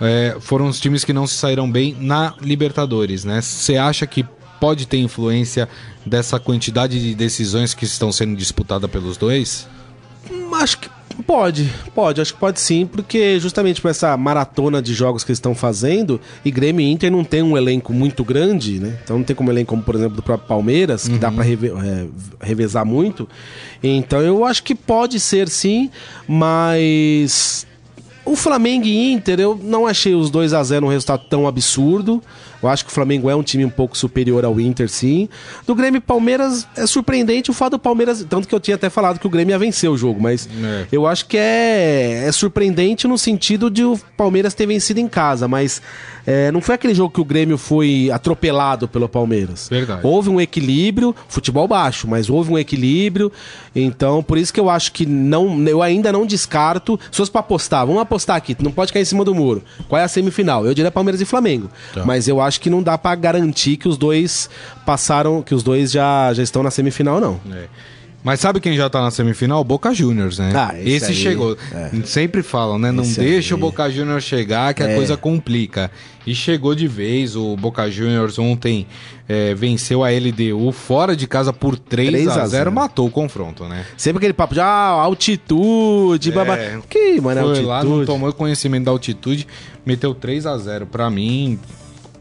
S2: é, foram os times que não se saíram bem na Libertadores, né? Você acha que pode ter influência dessa quantidade de decisões que estão sendo disputadas pelos dois?
S3: Acho que pode, pode, acho que pode sim, porque justamente por essa maratona de jogos que eles estão fazendo, e Grêmio e Inter não tem um elenco muito grande, né? Então não tem como elenco como, por exemplo, do próprio Palmeiras, que dá pra reve- é, revezar muito. Então eu acho que pode ser sim, mas o Flamengo e Inter, eu não achei os 2 a 0 um resultado tão absurdo. Eu acho que o Flamengo é um time um pouco superior ao Inter, sim. Do Grêmio e Palmeiras é surpreendente o fato do Palmeiras. Tanto que eu tinha até falado que o Grêmio ia vencer o jogo, mas
S2: É.
S3: eu acho que é, é surpreendente no sentido de o Palmeiras ter vencido em casa, mas é, não foi aquele jogo que o Grêmio foi atropelado pelo Palmeiras.
S2: Verdade.
S3: Houve um equilíbrio, futebol baixo, mas houve um equilíbrio. Então, por isso que eu acho que não, eu ainda não descarto. Se fosse pra apostar, vamos apostar aqui, não pode cair em cima do muro. Qual é a semifinal? Eu diria Palmeiras e Flamengo.
S2: Tá.
S3: Mas eu acho que não dá pra garantir que os dois passaram, que os dois já, já estão na semifinal, não.
S2: É. Mas sabe quem já tá na semifinal? O Boca Juniors, né?
S3: Ah, esse
S2: esse
S3: aí,
S2: chegou.
S3: é.
S2: Sempre falam, né? Não
S3: Esse
S2: deixa
S3: aí.
S2: o Boca Juniors chegar que a
S3: É.
S2: coisa complica. E chegou de vez. O Boca Juniors ontem é, venceu a LDU fora de casa por 3,
S3: 3
S2: a
S3: a
S2: 0
S3: 0.
S2: matou o confronto, né?
S3: Sempre aquele papo de ah, altitude, babá. Que, mano, é
S2: Foi lá, não
S3: altitude.
S2: tomou conhecimento da altitude, meteu 3 a 0 Pra mim,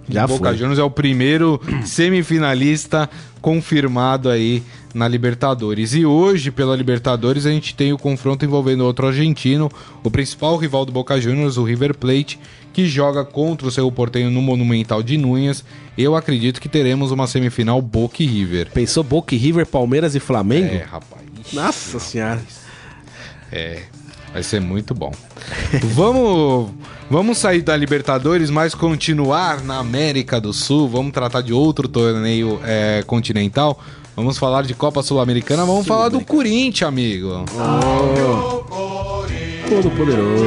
S3: Já
S2: o Boca
S3: foi.
S2: Juniors é o primeiro semifinalista confirmado aí na Libertadores. E hoje, pela Libertadores, a gente tem o confronto envolvendo outro argentino, o principal rival do Boca Juniors, o River Plate, que joga contra o seu Porteño no Monumental de Núñez. Eu acredito que teremos uma semifinal Boca e River.
S3: Pensou Boca e River, Palmeiras e Flamengo?
S2: É, rapaz.
S3: Nossa senhora.
S2: É, vai ser muito bom. vamos, vamos sair da Libertadores, mas continuar na América do Sul. Vamos tratar de outro torneio é, continental. Vamos falar de Copa Sul-Americana. Vamos falar do Corinthians, amigo.
S3: Todo poderoso.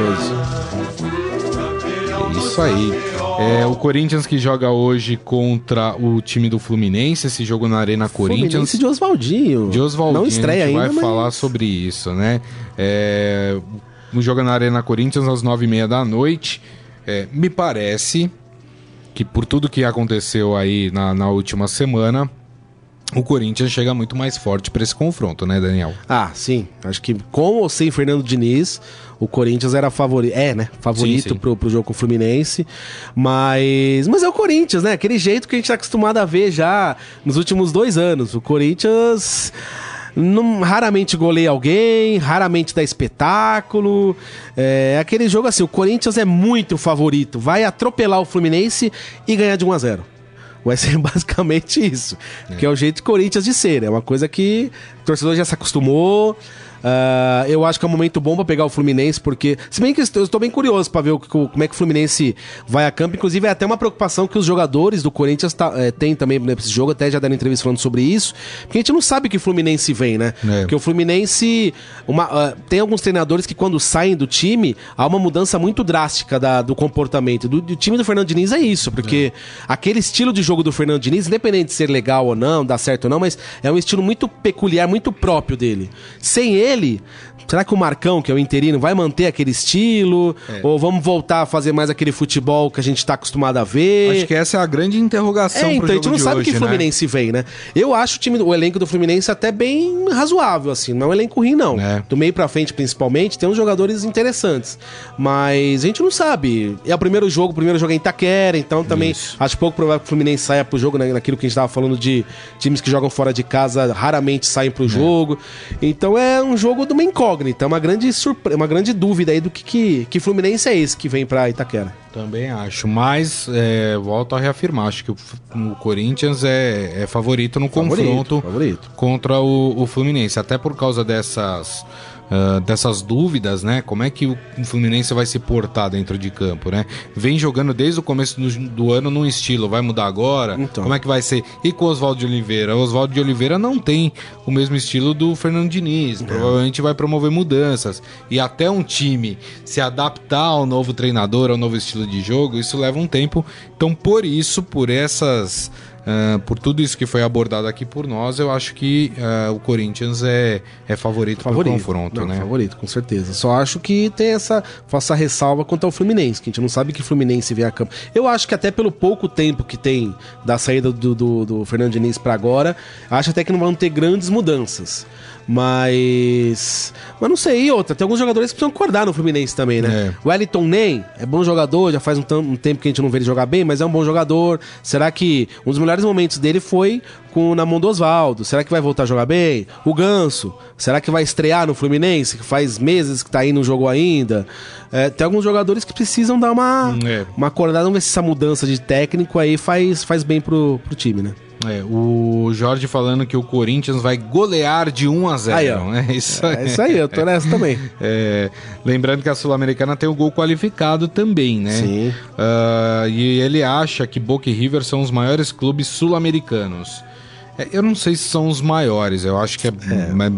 S2: Isso aí. É, o Corinthians que joga hoje contra o time do Fluminense. Esse jogo na Arena Corinthians.
S3: Fluminense de Oswaldinho.
S2: de Oswaldinho.
S3: Não estreia
S2: a gente
S3: ainda,
S2: vai
S3: mas...
S2: falar sobre isso, né? É, o jogo na Arena Corinthians às nove e meia da noite. É, me parece que por tudo que aconteceu aí na, na última semana, o Corinthians chega muito mais forte para esse confronto, né, Daniel?
S3: Ah, sim. Acho que com ou sem Fernando Diniz, o Corinthians era favorito. É, né? Favorito
S2: Sim, sim.
S3: Pro, pro jogo com o Fluminense. Mas. Mas é o Corinthians, né? Aquele jeito que a gente tá acostumado a ver já nos últimos dois anos. O Corinthians. Não, raramente goleia alguém, raramente dá espetáculo. É aquele jogo assim, o Corinthians é muito favorito. Vai atropelar o Fluminense e ganhar de 1 a 0 Vai ser basicamente isso. Que é o jeito Corinthians de ser. É uma coisa que o torcedor já se acostumou. Ah, eu acho que é um momento bom pra pegar o Fluminense, porque. Se bem que eu estou- bem curioso pra ver o como é que o Fluminense vai a campo. Inclusive, é até uma preocupação que os jogadores do Corinthians tá, eh, têm também nesse jogo, até já deram entrevista falando sobre isso. Porque a gente não sabe que Fluminense vem, né?
S2: É.
S3: Porque o Fluminense. uma- ah, tem alguns treinadores que, quando saem do time, há uma mudança muito drástica da- do comportamento. Do, do time do Fernando Diniz é isso, porque aquele estilo de jogo do Fernando Diniz, independente de ser legal ou não, dar certo ou não, mas é um estilo muito peculiar, muito próprio dele. Sem ele ele Será que o Marcão, que é o interino, vai manter aquele estilo?
S2: É.
S3: Ou vamos voltar a fazer mais aquele futebol que a gente tá acostumado a ver?
S2: Acho que essa é a grande interrogação
S3: É, então, a gente não sabe
S2: hoje,
S3: que
S2: né?
S3: Fluminense vem, né? Eu acho o time, o elenco do Fluminense até bem razoável, assim. Não é um elenco ruim, não.
S2: É.
S3: Do meio pra frente, principalmente, tem uns jogadores interessantes. Mas a gente não sabe. É o primeiro jogo, o primeiro jogo é em Itaquera, então também
S2: Isso.
S3: acho pouco provável que o Fluminense saia pro jogo, né? naquilo que a gente tava falando de times que jogam fora de casa, raramente saem pro jogo. Então é um jogo de uma incógnita, uma grande surpre... uma grande dúvida aí do que, que, que Fluminense é esse que vem pra Itaquera.
S2: Também acho, mas é, volto a reafirmar, acho que o, o Corinthians é, é favorito no
S3: Favorito,
S2: confronto
S3: favorito.
S2: contra o, o Fluminense, até por causa dessas, ah, dessas dúvidas, né? Como é que o Fluminense vai se portar dentro de campo, né? Vem jogando desde o começo do, do ano num estilo, vai mudar agora?
S3: Então.
S2: Como é que vai ser? E com o Oswaldo de Oliveira? O Oswaldo de Oliveira não tem o mesmo estilo do Fernando Diniz, provavelmente vai promover mudanças. E até um time se adaptar ao novo treinador, ao novo estilo de jogo, isso leva um tempo. Então, por isso, por essas. Ah, por tudo isso que foi abordado aqui por nós, eu acho que ah, o Corinthians é, é favorito, para o confronto,
S3: Não,
S2: né?
S3: Favorito, com certeza. Só acho que tem essa, faça ressalva quanto ao Fluminense, que a gente não sabe que Fluminense vem a campo. Eu acho que até pelo pouco tempo que tem da saída do, do, do Fernando Diniz pra agora, acho até que não vão ter grandes mudanças. Mas. Mas não sei, e outra, tem alguns jogadores que precisam acordar no Fluminense também, né?
S2: É.
S3: O Wellington Nem é bom jogador, já faz um, um tempo que a gente não vê ele jogar bem, mas é um bom jogador. Será que um dos melhores momentos dele foi com na mão do Oswaldo? Será que vai voltar a jogar bem? O Ganso, será que vai estrear no Fluminense, que faz meses que tá aí no jogo ainda? É, tem alguns jogadores que precisam dar uma,
S2: Hum, é.
S3: uma acordada, vamos ver se essa mudança de técnico aí faz, faz bem pro, pro time, né?
S2: É, o Jorge falando que o Corinthians vai golear de 1 a 0.
S3: Aí, ó.
S2: É isso aí.
S3: É isso aí, eu tô nessa também.
S2: É, lembrando que a Sul-Americana tem o gol qualificado também, né?
S3: Sim.
S2: Ah, e ele acha que Boca e River são os maiores clubes sul-americanos. É, eu não sei se são os maiores, eu acho que é, mas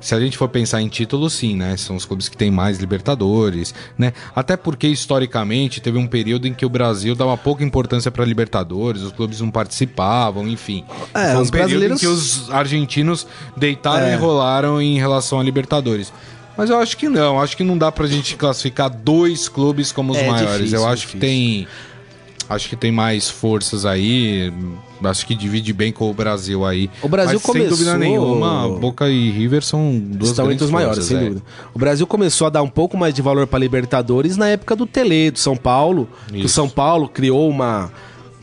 S2: se a gente for pensar em título, sim, né? São os clubes que têm mais Libertadores, né? Até porque historicamente teve um período em que o Brasil dava pouca importância para Libertadores, os clubes não participavam, enfim.
S3: É,
S2: Foi um
S3: os
S2: período
S3: brasileiros-
S2: em que os argentinos deitaram
S3: É.
S2: e rolaram em relação a Libertadores. Mas eu acho que não, acho que não dá pra gente classificar dois clubes como os
S3: É
S2: maiores.
S3: difícil,
S2: eu acho que
S3: difícil.
S2: tem acho que tem mais forças aí, acho que divide bem com o Brasil aí.
S3: O Brasil
S2: Mas, sem dúvida
S3: começou-
S2: nenhuma, Boca e River são duas
S3: Estão entre os maiores,
S2: forças,
S3: sem
S2: é.
S3: dúvida. O Brasil começou a dar um pouco mais de valor para Libertadores na época do Tele, do São Paulo. O. São Paulo criou uma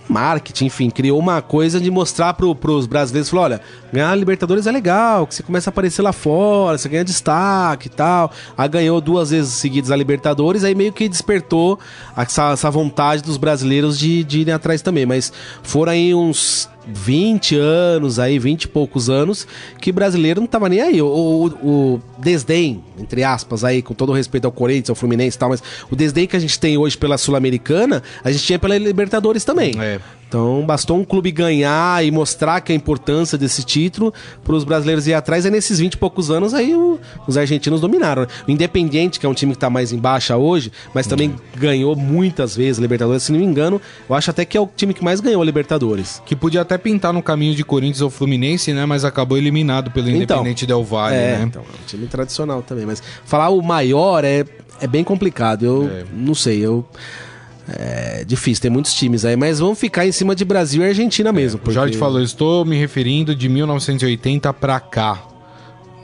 S3: marketing, enfim, criou uma coisa de mostrar pro, pros brasileiros, falou, olha, ganhar a Libertadores é legal, que você começa a aparecer lá fora, você ganha destaque e tal. Aí ganhou duas vezes seguidas a Libertadores, aí meio que despertou essa, essa vontade dos brasileiros de, de irem atrás também, mas foram aí uns 20 anos aí, 20 e poucos anos, que brasileiro não tava nem aí. O, o, o, desdém, entre aspas, aí, com todo o respeito ao Corinthians, ao Fluminense e tal, mas o desdém que a gente tem hoje pela Sul-Americana, a gente tinha pela Libertadores também.
S2: É.
S3: Então bastou um clube ganhar e mostrar que a importância desse título para os brasileiros ir atrás. Aí nesses 20 e poucos anos aí o- os argentinos dominaram. O Independiente, que é um time que está mais em baixa hoje, mas também ganhou muitas vezes a Libertadores, se não me engano, eu acho até que é o time que mais ganhou a Libertadores.
S2: Que podia até pintar no caminho de Corinthians ou Fluminense, né? Mas acabou eliminado pelo
S3: Então.
S2: Independente Del Valle,
S3: é,
S2: né?
S3: então, é um time tradicional também, mas falar o maior é, é bem complicado. Eu
S2: É.
S3: não sei, eu é difícil, tem muitos times aí, mas vamos ficar em cima de Brasil e Argentina mesmo.
S2: O Jorge falou, estou me referindo de 1980 pra cá.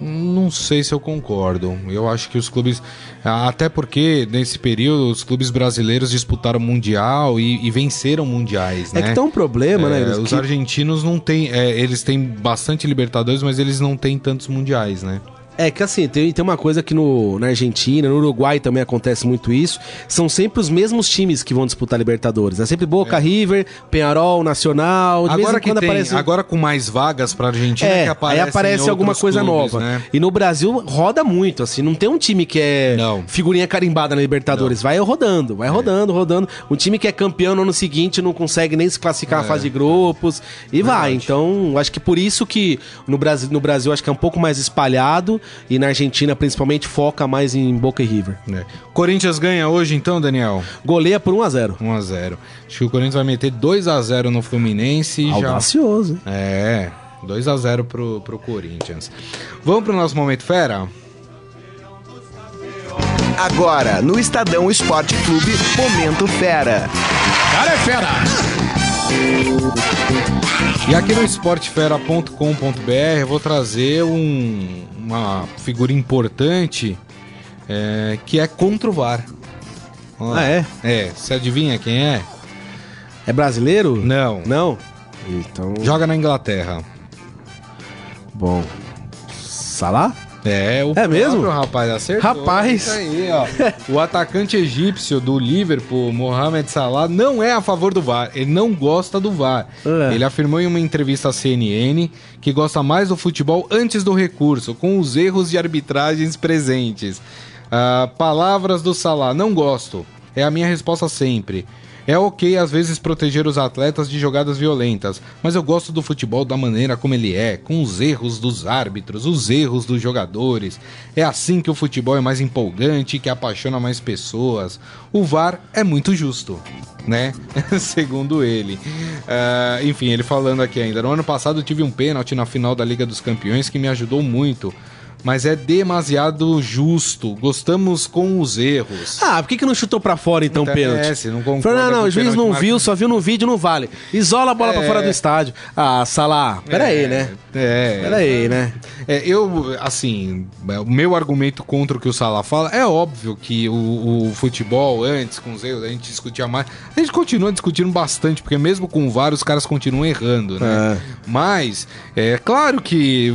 S2: Não sei se eu concordo. Eu acho que os clubes. Até porque, nesse período, os clubes brasileiros disputaram Mundial e, e venceram mundiais, né?
S3: É que tem um problema, né?
S2: É,
S3: Eles-
S2: os
S3: que-
S2: argentinos não têm. é, eles têm bastante Libertadores, mas eles não têm tantos mundiais, né?
S3: É que assim, tem, tem uma coisa que no, na Argentina, no Uruguai também acontece muito isso. São sempre os mesmos times que vão disputar Libertadores. É sempre Boca, River, Penharol, Nacional.
S2: Agora que tem,
S3: aparece.
S2: agora com mais vagas pra Argentina,
S3: É,
S2: que
S3: aí
S2: aparecem
S3: aparece alguma coisa
S2: clubes,
S3: nova.
S2: né?
S3: E no Brasil roda muito, assim, não tem um time que é
S2: Não.
S3: figurinha carimbada na Libertadores. Vai rodando, vai rodando, rodando. Um time que é campeão no ano seguinte não consegue nem se classificar na fase de grupos. E vai. Então, acho que por isso que no Brasil, no Brasil acho que é um pouco mais espalhado. E na Argentina, principalmente, foca mais em Boca e River.
S2: É. Corinthians ganha hoje, então, Daniel?
S3: Goleia por 1 a 0
S2: 1x0. Acho que o Corinthians vai meter 2x0 no Fluminense já.
S3: Audacioso, hein?
S2: É, 2x0 pro, pro Corinthians. Vamos pro nosso momento fera?
S1: Agora, no Estadão Esporte Clube, Momento Fera.
S5: Cara é fera!
S2: E aqui no esportefera.com.br eu vou trazer um- uma figura importante é, que é contra o VAR. Ó,
S3: Ah, é?
S2: É, você adivinha quem é?
S3: É brasileiro?
S2: Não.
S3: Não? Então,
S2: Joga na Inglaterra.
S3: bom. Salah?
S2: É, o
S3: É mesmo?
S2: próprio rapaz acertou.
S3: Rapaz.
S2: Aí, o atacante egípcio do Liverpool, Mohamed Salah, não é a favor do VAR. Ele não gosta do VAR.
S3: É.
S2: Ele afirmou em uma entrevista à CNN que gosta mais do futebol antes do recurso, com os erros de arbitragens presentes. Ah, palavras do Salah, não gosto. É a minha resposta sempre. É ok às vezes proteger os atletas de jogadas violentas, mas eu gosto do futebol da maneira como ele é, com os erros dos árbitros, os erros dos jogadores. É assim que o futebol é mais empolgante que apaixona mais pessoas. O VAR é muito justo, né? Segundo ele. Ah, enfim, ele falando aqui ainda. No ano passado tive um pênalti na final da Liga dos Campeões que me ajudou muito. Mas é demasiado justo. Gostamos com os erros.
S3: Ah, por que, que não chutou pra fora então pênalti?
S2: Não concorda
S3: não, não,
S2: o
S3: juiz não viu, só viu no vídeo, não vale. Isola a bola pra
S2: É.
S3: fora do estádio. Ah, Salah, peraí, né?
S2: É.
S3: Peraí, né?
S2: É, eu, assim, é, o meu argumento contra o que o Salah fala é óbvio que o, o futebol, antes, com os erros, a gente discutia mais. A gente continua discutindo bastante, porque mesmo com vários, os caras continuam errando, né? Mas, é claro que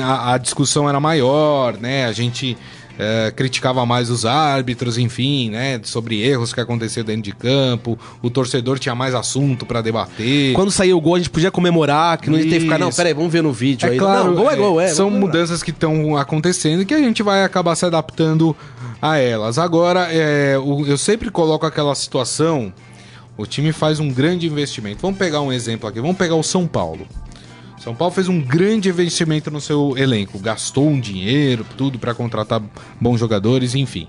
S2: a, a discussão era maior, né? A gente. é, criticava mais os árbitros, enfim, né? Sobre erros que aconteciam dentro de campo. O torcedor tinha mais assunto pra debater.
S3: Quando sair o gol, a gente podia comemorar, que não ia ter que ficar, não, peraí, vamos ver no vídeo aí.
S2: É claro,
S3: não, gol é
S2: é,
S3: gol, é.
S2: são mudanças que estão acontecendo e que a gente vai acabar se adaptando a elas. Agora, é, eu sempre coloco aquela situação, o time faz um grande investimento. Vamos pegar um exemplo aqui, vamos pegar o São Paulo. São Paulo fez um grande investimento no seu elenco, gastou um dinheiro, tudo para contratar bons jogadores, enfim.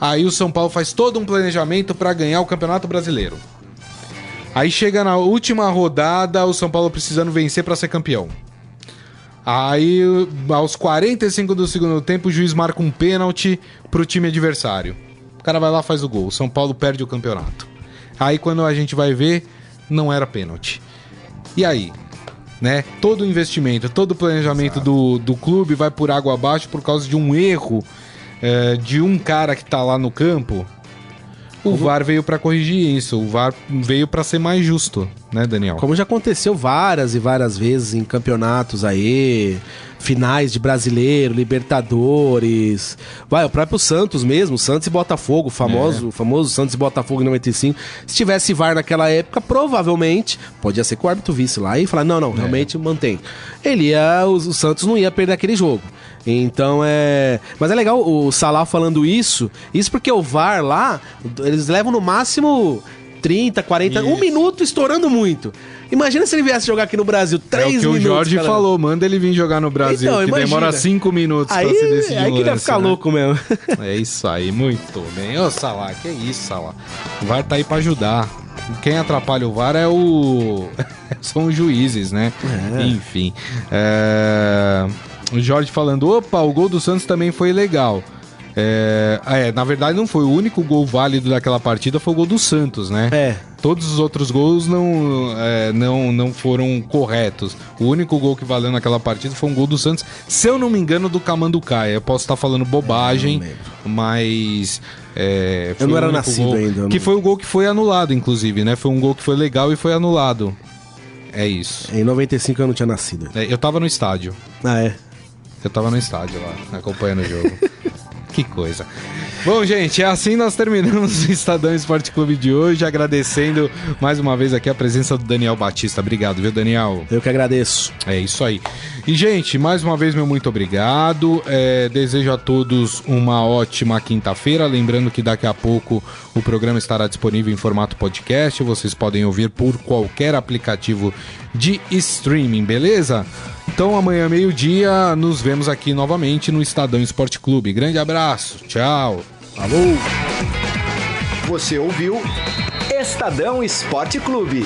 S2: Aí o São Paulo faz todo um planejamento para ganhar o Campeonato Brasileiro. Aí chega na última rodada, o São Paulo precisando vencer para ser campeão. Aí, aos 45 do segundo tempo, o juiz marca um pênalti pro time adversário. O cara vai lá faz o gol. O São Paulo perde o campeonato. Aí, quando a gente vai ver, não era pênalti. E aí? Né? Todo o investimento, todo o planejamento do, do clube vai por água abaixo por causa de um erro é, de um cara que tá lá no campo. O VAR veio para corrigir isso. O VAR veio para ser mais justo, né, Daniel?
S3: Como já aconteceu várias e várias vezes em campeonatos aí, finais de brasileiro, Libertadores. Vai, o próprio Santos mesmo, Santos e Botafogo, o famoso,
S2: É.
S3: famoso Santos e Botafogo em 95. Se tivesse VAR naquela época, provavelmente podia ser que o árbitro visse lá e falar: não, não, realmente mantém. Ele ia, o Santos não ia perder aquele jogo. Então é. Mas é legal o Salah falando isso. Isso porque o VAR lá, eles levam no máximo 30, 40, um
S2: Isso.
S3: minuto estourando muito. Imagina se ele viesse jogar aqui no Brasil
S2: É
S3: três
S2: o que
S3: minutos.
S2: o Jorge
S3: cara.
S2: falou, manda ele vir jogar no Brasil,
S3: Então,
S2: que
S3: imagina.
S2: demora cinco minutos
S3: Aí,
S2: pra se decidir
S3: aí
S2: um
S3: que ele ia ficar
S2: né?
S3: louco mesmo.
S2: É isso aí, muito bem. Ô, Salah, que isso, Salah. O VAR tá aí pra ajudar. Quem atrapalha o VAR é o. São os juízes, né? Enfim. É... O Jorge falando: opa, o gol do Santos também foi legal. É... ah, é, na verdade, não foi o único gol válido daquela partida, foi o gol do Santos, né?
S3: É.
S2: Todos os outros gols não, é, não, não foram corretos. O único gol que valeu naquela partida foi um gol do Santos, se eu não me engano, do Camanducaia. Eu posso estar falando bobagem, mas. é, foi
S3: não
S2: o
S3: era nascido
S2: gol-
S3: ainda, eu
S2: Que
S3: não-
S2: foi o gol que foi anulado, inclusive, né? Foi um gol que foi legal e foi anulado. É isso.
S3: Em 95 eu não tinha nascido.
S2: É, eu tava no estádio.
S3: Ah, é.
S2: Eu tava no estádio lá, acompanhando o jogo. que coisa. Bom, gente, é assim nós terminamos o Estadão Esporte Clube de hoje, agradecendo mais uma vez aqui a presença do Daniel Batista. Obrigado, viu, Daniel?
S3: Eu que agradeço.
S2: É isso aí. E, gente, mais uma vez, meu muito obrigado. É, desejo a todos uma ótima quinta-feira. Lembrando que daqui a pouco o programa estará disponível em formato podcast. Vocês podem ouvir por qualquer aplicativo de streaming, beleza? Então, amanhã, meio-dia, nos vemos aqui novamente no Estadão Esporte Clube. Grande abraço. Tchau.
S3: Falou!
S1: Você ouviu Estadão Esporte Clube.